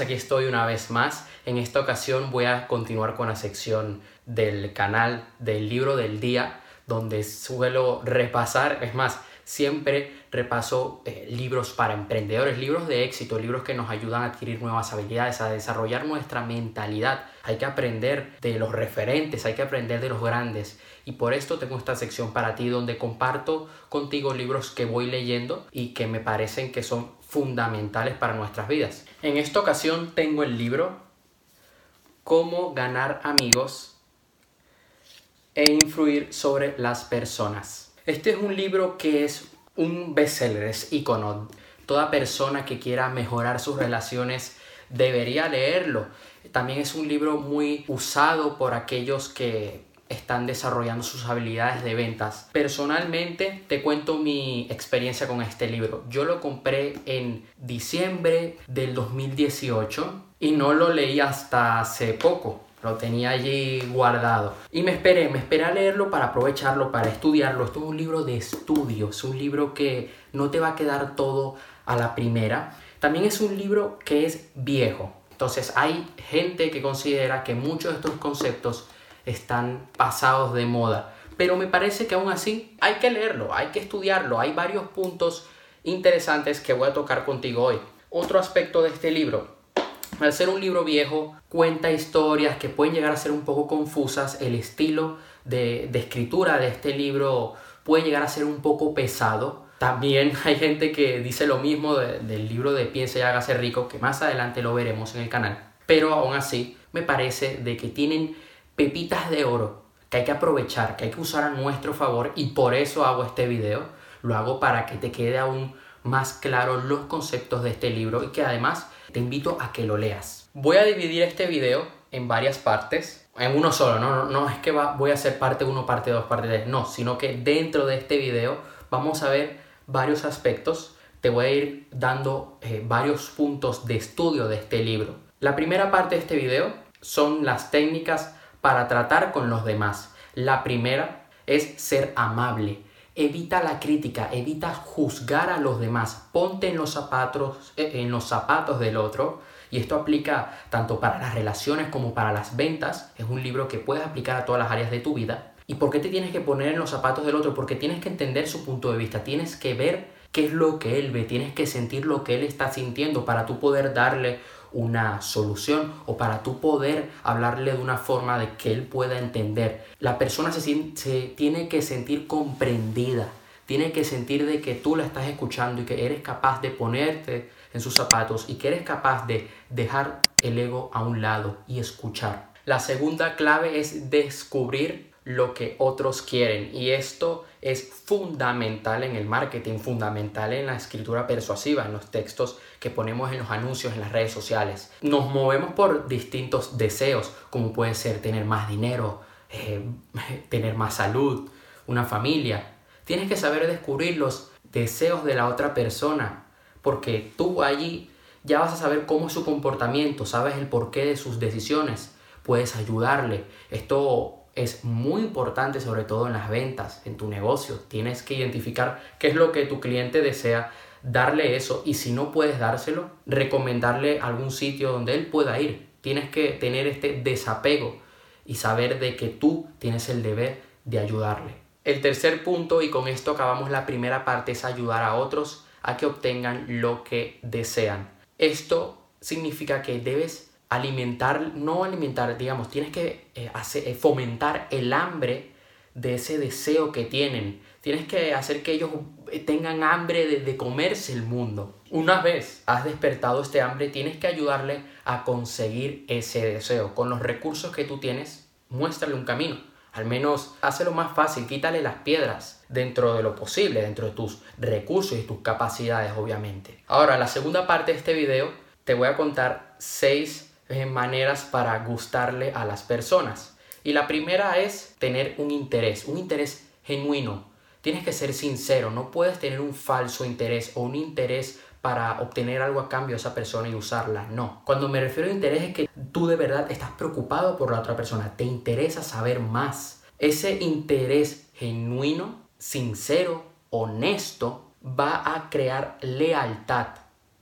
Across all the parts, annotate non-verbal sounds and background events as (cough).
aquí estoy una vez más. En esta ocasión voy a continuar con la sección del canal del libro del día, donde suelo repasar, es más, siempre repaso eh, libros para emprendedores, libros de éxito, libros que nos ayudan a adquirir nuevas habilidades, a desarrollar nuestra mentalidad. Hay que aprender de los referentes, hay que aprender de los grandes. Y por esto tengo esta sección para ti donde comparto contigo libros que voy leyendo y que me parecen que son fundamentales para nuestras vidas. En esta ocasión tengo el libro Cómo ganar amigos e influir sobre las personas. Este es un libro que es un bestseller, es icono. Toda persona que quiera mejorar sus relaciones debería leerlo. También es un libro muy usado por aquellos que están desarrollando sus habilidades de ventas. Personalmente te cuento mi experiencia con este libro. Yo lo compré en diciembre del 2018 y no lo leí hasta hace poco. Lo tenía allí guardado. Y me esperé, me esperé a leerlo para aprovecharlo, para estudiarlo. Esto es un libro de estudio, es un libro que no te va a quedar todo a la primera. También es un libro que es viejo. Entonces hay gente que considera que muchos de estos conceptos están pasados de moda. Pero me parece que aún así hay que leerlo, hay que estudiarlo. Hay varios puntos interesantes que voy a tocar contigo hoy. Otro aspecto de este libro al ser un libro viejo, cuenta historias que pueden llegar a ser un poco confusas. El estilo de, escritura de este libro puede llegar a ser un poco pesado. También (laughs) hay gente que dice lo mismo del libro de Piensa y hágase rico, que más adelante lo veremos en el canal. Pero aún así, me parece de que tienen pepitas de oro que hay que aprovechar, que hay que usar a nuestro favor y por eso hago este video. Lo hago para que te quede aún más claro los conceptos de este libro y que además te invito a que lo leas. Voy a dividir este video en varias partes, en uno solo, no, no, es que voy a hacer parte 1, parte 2, parte 3, no, sino que dentro de este video vamos a ver varios aspectos, te voy a ir dando eh, varios puntos de estudio de este libro. La primera parte de este video son las técnicas para tratar con los demás. La primera es ser amable. Evita la crítica, evita juzgar a los demás, ponte en los zapatos, eh, en los zapatos del otro. Y esto aplica tanto para las relaciones como para las ventas. Es un libro que puedes aplicar a todas las áreas de tu vida. ¿Y por qué te tienes que poner en los zapatos del otro? Porque tienes que entender su punto de vista, tienes que ver qué es lo que él ve, tienes que sentir lo que él está sintiendo para tú poder darle una solución o para tú poder hablarle de una forma de que él pueda entender. La persona se, se tiene que sentir comprendida, tiene que sentir de que tú la estás escuchando y que eres capaz de ponerte en sus zapatos y que eres capaz de dejar el ego a un lado y escuchar. La segunda clave es descubrir lo que otros quieren y esto es fundamental en el marketing, fundamental en la escritura persuasiva, en los textos que ponemos en los anuncios en las redes sociales. Nos movemos por distintos deseos, como puede ser tener más dinero, eh, (laughs) tener más salud, una familia. Tienes que saber descubrir los deseos de la otra persona, porque tú allí ya vas a saber cómo es su comportamiento, sabes el porqué de sus decisiones, puedes ayudarle. Esto es muy importante, sobre todo en las ventas, en tu negocio. Tienes que identificar qué es lo que tu cliente desea, darle eso y si no puedes dárselo, recomendarle algún sitio donde él pueda ir. Tienes que tener este desapego y saber de que tú tienes el deber de ayudarle. El tercer punto, y con esto acabamos la primera parte, es ayudar a otros a que obtengan lo que desean. Esto significa que debes alimentar, no alimentar, digamos, tienes que eh, eh, fomentar el hambre de ese deseo que tienen. Tienes que hacer que ellos eh, tengan hambre de, de, comerse el mundo. Una vez has despertado este hambre, tienes que ayudarle a conseguir ese deseo. Con los recursos que tú tienes, muéstrale un camino. Al menos hazlo más fácil, quítale las piedras dentro de lo posible, dentro de tus recursos y tus capacidades, obviamente. Ahora, la segunda parte de este video, te voy a contar seis eh, maneras para gustarle a las personas. Y la primera es tener un interés, un interés genuino. Tienes que ser sincero, no puedes tener un falso interés o un interés para obtener algo a cambio de esa persona y usarla. No. Cuando me refiero a interés es que tú de verdad estás preocupado por la otra persona, te interesa saber más. Ese interés genuino, sincero, honesto, va a crear lealtad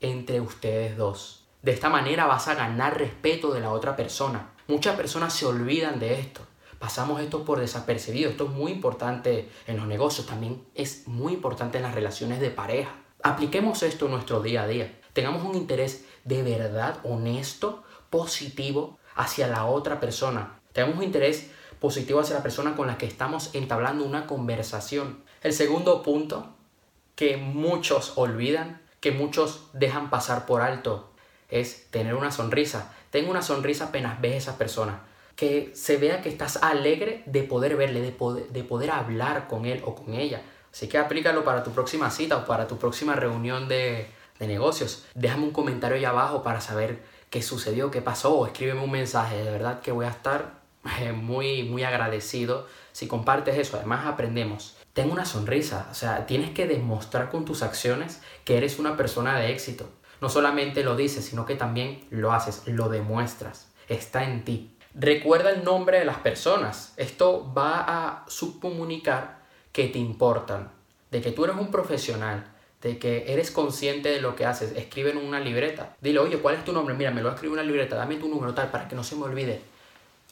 entre ustedes dos De esta manera vas a ganar respeto de la otra persona. Muchas personas se olvidan de esto. Pasamos esto por desapercibido. Esto es muy importante en los negocios. También es muy importante en las relaciones de pareja. Apliquemos esto en nuestro día a día. Tengamos un interés de verdad honesto, positivo hacia la otra persona. Tengamos un interés positivo hacia la persona con la que estamos entablando una conversación. El segundo punto que muchos olvidan, que muchos dejan pasar por alto, es tener una sonrisa. Tengo una sonrisa apenas ves a esa persona. Que se vea que estás alegre de poder verle, de poder, de poder hablar con él o con ella. Así que aplícalo para tu próxima cita o para tu próxima reunión de, de negocios. Déjame un comentario ahí abajo para saber qué sucedió, qué pasó, o escríbeme un mensaje. De verdad que voy a estar eh, muy, muy agradecido si compartes eso. Además, aprendemos. Ten una sonrisa, o sea, tienes que demostrar con tus acciones que eres una persona de éxito. No solamente lo dices, sino que también lo haces, lo demuestras. Está en ti. Recuerda el nombre de las personas. Esto va a subcomunicar que te importan, de que tú eres un profesional, de que eres consciente de lo que haces. Escribe en una libreta. Dile, oye, ¿cuál es tu nombre? Mira, me lo escribo en una libreta, dame tu número tal para que no se me olvide.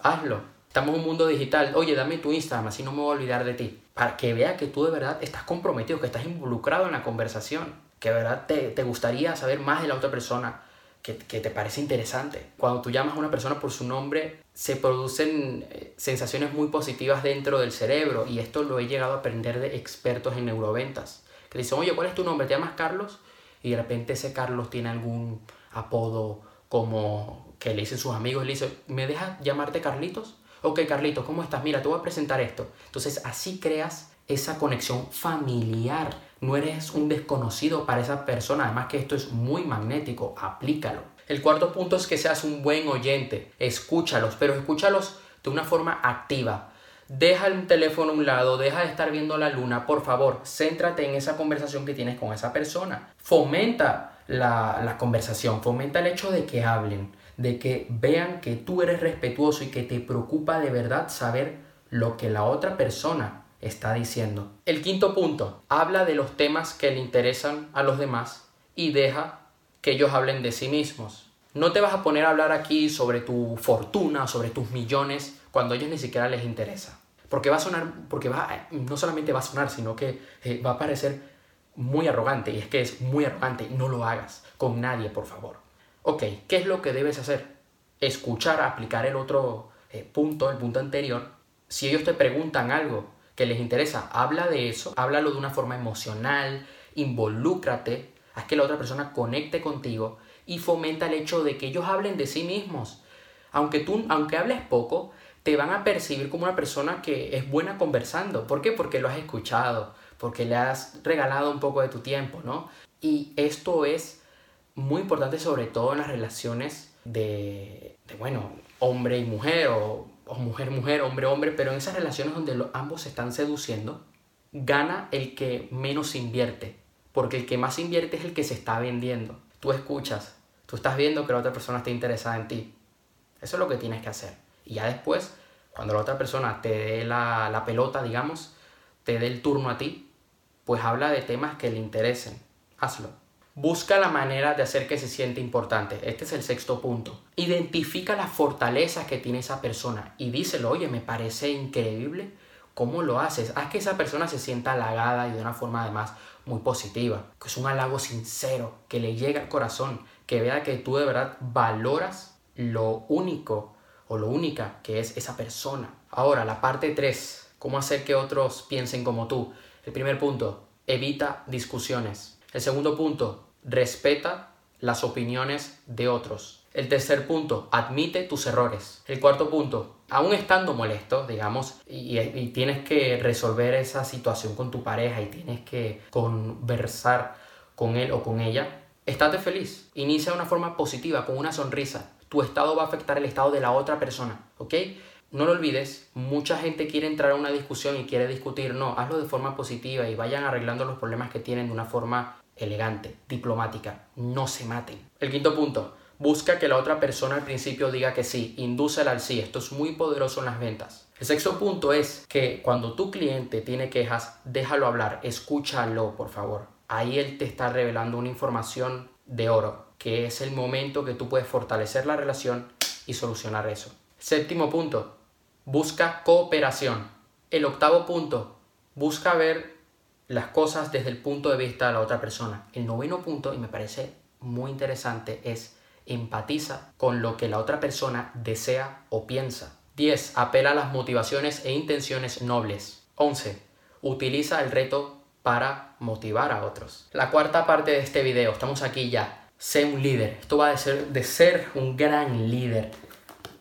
Hazlo. Estamos en un mundo digital. Oye, dame tu Instagram, así no me voy a olvidar de ti. Para que vea que tú de verdad estás comprometido, que estás involucrado en la conversación, que verdad te, te gustaría saber más de la otra persona, que, que, te parece interesante. Cuando tú llamas a una persona por su nombre, se producen eh, sensaciones muy positivas dentro del cerebro y esto lo he llegado a aprender de expertos en neuroventas que dicen, oye, ¿cuál es tu nombre? ¿Te llamas Carlos? Y de repente ese Carlos tiene algún apodo como que le dicen sus amigos, le dice, ¿me dejas llamarte Carlitos? Ok, Carlitos, ¿cómo estás? Mira, te voy a presentar esto. Entonces así creas esa conexión familiar. No eres un desconocido para esa persona. Además que esto es muy magnético. Aplícalo. El cuarto punto es que seas un buen oyente. Escúchalos, pero escúchalos de una forma activa. Deja el teléfono a un lado, deja de estar viendo la luna, por favor, céntrate en esa conversación que tienes con esa persona. Fomenta la, la, conversación, fomenta el hecho de que hablen, de que vean que tú eres respetuoso y que te preocupa de verdad saber lo que la otra persona está diciendo. El quinto punto, habla de los temas que le interesan a los demás y deja que ellos hablen de sí mismos. No te vas a poner a hablar aquí sobre tu fortuna, sobre tus millones, cuando a ellos ni siquiera les interesa. Porque va a sonar, porque va, no solamente va a sonar, sino que eh, va a parecer muy arrogante. Y es que es muy arrogante. No lo hagas con nadie, por favor. Ok, ¿qué es lo que debes hacer? Escuchar, aplicar el otro eh, punto, el punto anterior. Si ellos te preguntan algo que les interesa, habla de eso, háblalo de una forma emocional, involúcrate, haz que la otra persona conecte contigo y fomenta el hecho de que ellos hablen de sí mismos. Aunque tú, aunque hables poco, te van a percibir como una persona que es buena conversando. ¿Por qué? Porque lo has escuchado, porque le has regalado un poco de tu tiempo, ¿no? Y esto es muy importante sobre todo en las relaciones de, de bueno, hombre y mujer o, o mujer-mujer, hombre-hombre, pero en esas relaciones donde ambos se están seduciendo, gana el que menos invierte, porque el que más invierte es el que se está vendiendo. Tú escuchas, tú estás viendo que la otra persona está interesada en ti. Eso es lo que tienes que hacer. Y ya después, cuando la otra persona te dé la, la pelota, digamos, te dé el turno a ti, pues habla de temas que le interesen. Hazlo. Busca la manera de hacer que se siente importante. Este es el sexto punto. Identifica las fortalezas que tiene esa persona y díselo, oye, me parece increíble cómo lo haces. Haz que esa persona se sienta halagada y de una forma además muy positiva. Que es un halago sincero, que le llegue al corazón, que vea que tú de verdad valoras lo único o lo única que es esa persona. Ahora, la parte 3, cómo hacer que otros piensen como tú. El primer punto, evita discusiones. El segundo punto, respeta las opiniones de otros. El tercer punto, admite tus errores. El cuarto punto, aún estando molesto, digamos, y, y, tienes que resolver esa situación con tu pareja y tienes que conversar con él o con ella, estate feliz. Inicia de una forma positiva, con una sonrisa tu estado va a afectar el estado de la otra persona, ¿ok? No lo olvides, mucha gente quiere entrar a una discusión y quiere discutir, no, hazlo de forma positiva y vayan arreglando los problemas que tienen de una forma elegante, diplomática, no se maten. El quinto punto, busca que la otra persona al principio diga que sí, indúcela al sí, esto es muy poderoso en las ventas. El sexto punto es que cuando tu cliente tiene quejas, déjalo hablar, escúchalo por favor. Ahí él te está revelando una información de oro que es el momento que tú puedes fortalecer la relación y solucionar eso. Séptimo punto, busca cooperación. El octavo punto, busca ver las cosas desde el punto de vista de la otra persona. El noveno punto, y me parece muy interesante, es empatiza con lo que la otra persona desea o piensa. 10. Apela a las motivaciones e intenciones nobles. 11. Utiliza el reto para motivar a otros. La cuarta parte de este video, estamos aquí ya. Sé un líder. Esto va a ser de ser un gran líder.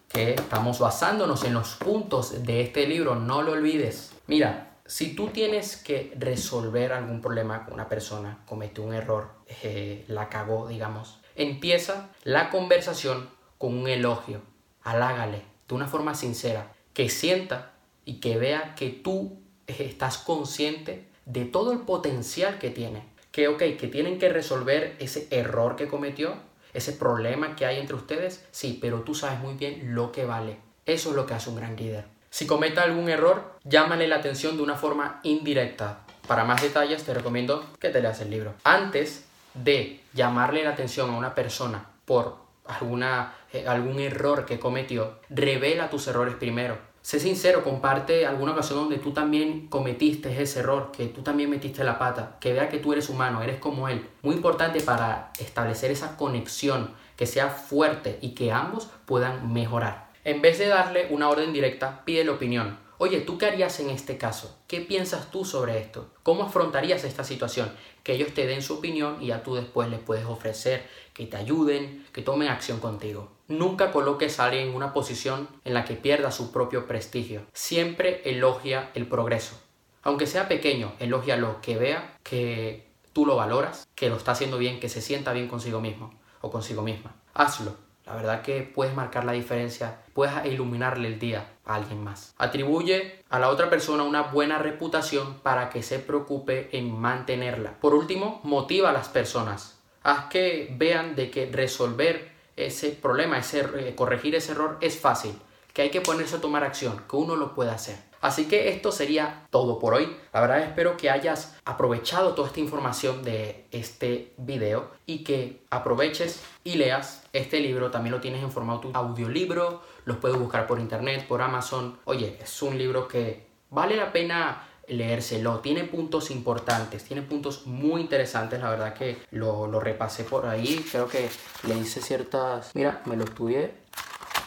Que estamos basándonos en los puntos de este libro, no lo olvides. Mira, si tú tienes que resolver algún problema con una persona, cometió un error, eh, la cagó, digamos, empieza la conversación con un elogio. Halágale de una forma sincera, que sienta y que vea que tú eh, estás consciente de todo el potencial que tiene. Que, ok, que tienen que resolver ese error que cometió, ese problema que hay entre ustedes, sí, pero tú sabes muy bien lo que vale. Eso es lo que hace un gran líder. Si cometa algún error, llámale la atención de una forma indirecta. Para más detalles te recomiendo que te leas el libro. Antes de llamarle la atención a una persona por alguna, eh, algún error que cometió, revela tus errores primero. Sé sincero, comparte alguna ocasión donde tú también cometiste ese error, que tú también metiste la pata, que vea que tú eres humano, eres como él. Muy importante para establecer esa conexión, que sea fuerte y que ambos puedan mejorar. En vez de darle una orden directa, pide la opinión. Oye, ¿tú qué harías en este caso? ¿Qué piensas tú sobre esto? ¿Cómo afrontarías esta situación? Que ellos te den su opinión y ya tú después les puedes ofrecer que te ayuden, que tomen acción contigo. Nunca coloques a alguien en una posición en la que pierda su propio prestigio. Siempre elogia el progreso. Aunque sea pequeño, elogia lo que vea que tú lo valoras, que lo está haciendo bien, que se sienta bien consigo mismo o consigo misma. Hazlo. La verdad que puedes marcar la diferencia, puedes iluminarle el día a alguien más. Atribuye a la otra persona una buena reputación para que se preocupe en mantenerla. Por último, motiva a las personas. Haz que vean de que resolver ese problema, ese, eh, corregir ese error es fácil, que hay que ponerse a tomar acción, que uno lo puede hacer. Así que esto sería todo por hoy. La verdad espero que hayas aprovechado toda esta información de este video y que aproveches y leas este libro. También lo tienes en formato audiolibro, los puedes buscar por internet, por Amazon. Oye, es un libro que vale la pena leérselo. Tiene puntos importantes, tiene puntos muy interesantes. La verdad que lo, lo repasé por ahí. Creo que le hice ciertas... Mira, me lo estudié.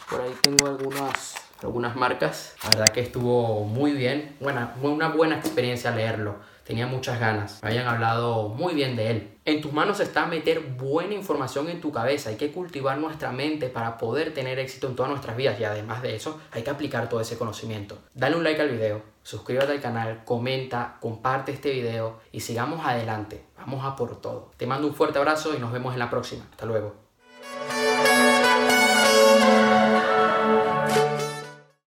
Por ahí tengo algunas algunas marcas. La verdad que estuvo muy bien. Buena, una buena experiencia leerlo. Tenía muchas ganas. Me habían hablado muy bien de él. En tus manos está meter buena información en tu cabeza. Hay que cultivar nuestra mente para poder tener éxito en todas nuestras vidas. Y además de eso, hay que aplicar todo ese conocimiento. Dale un like al video, suscríbete al canal, comenta, comparte este video y sigamos adelante. Vamos a por todo. Te mando un fuerte abrazo y nos vemos en la próxima. Hasta luego.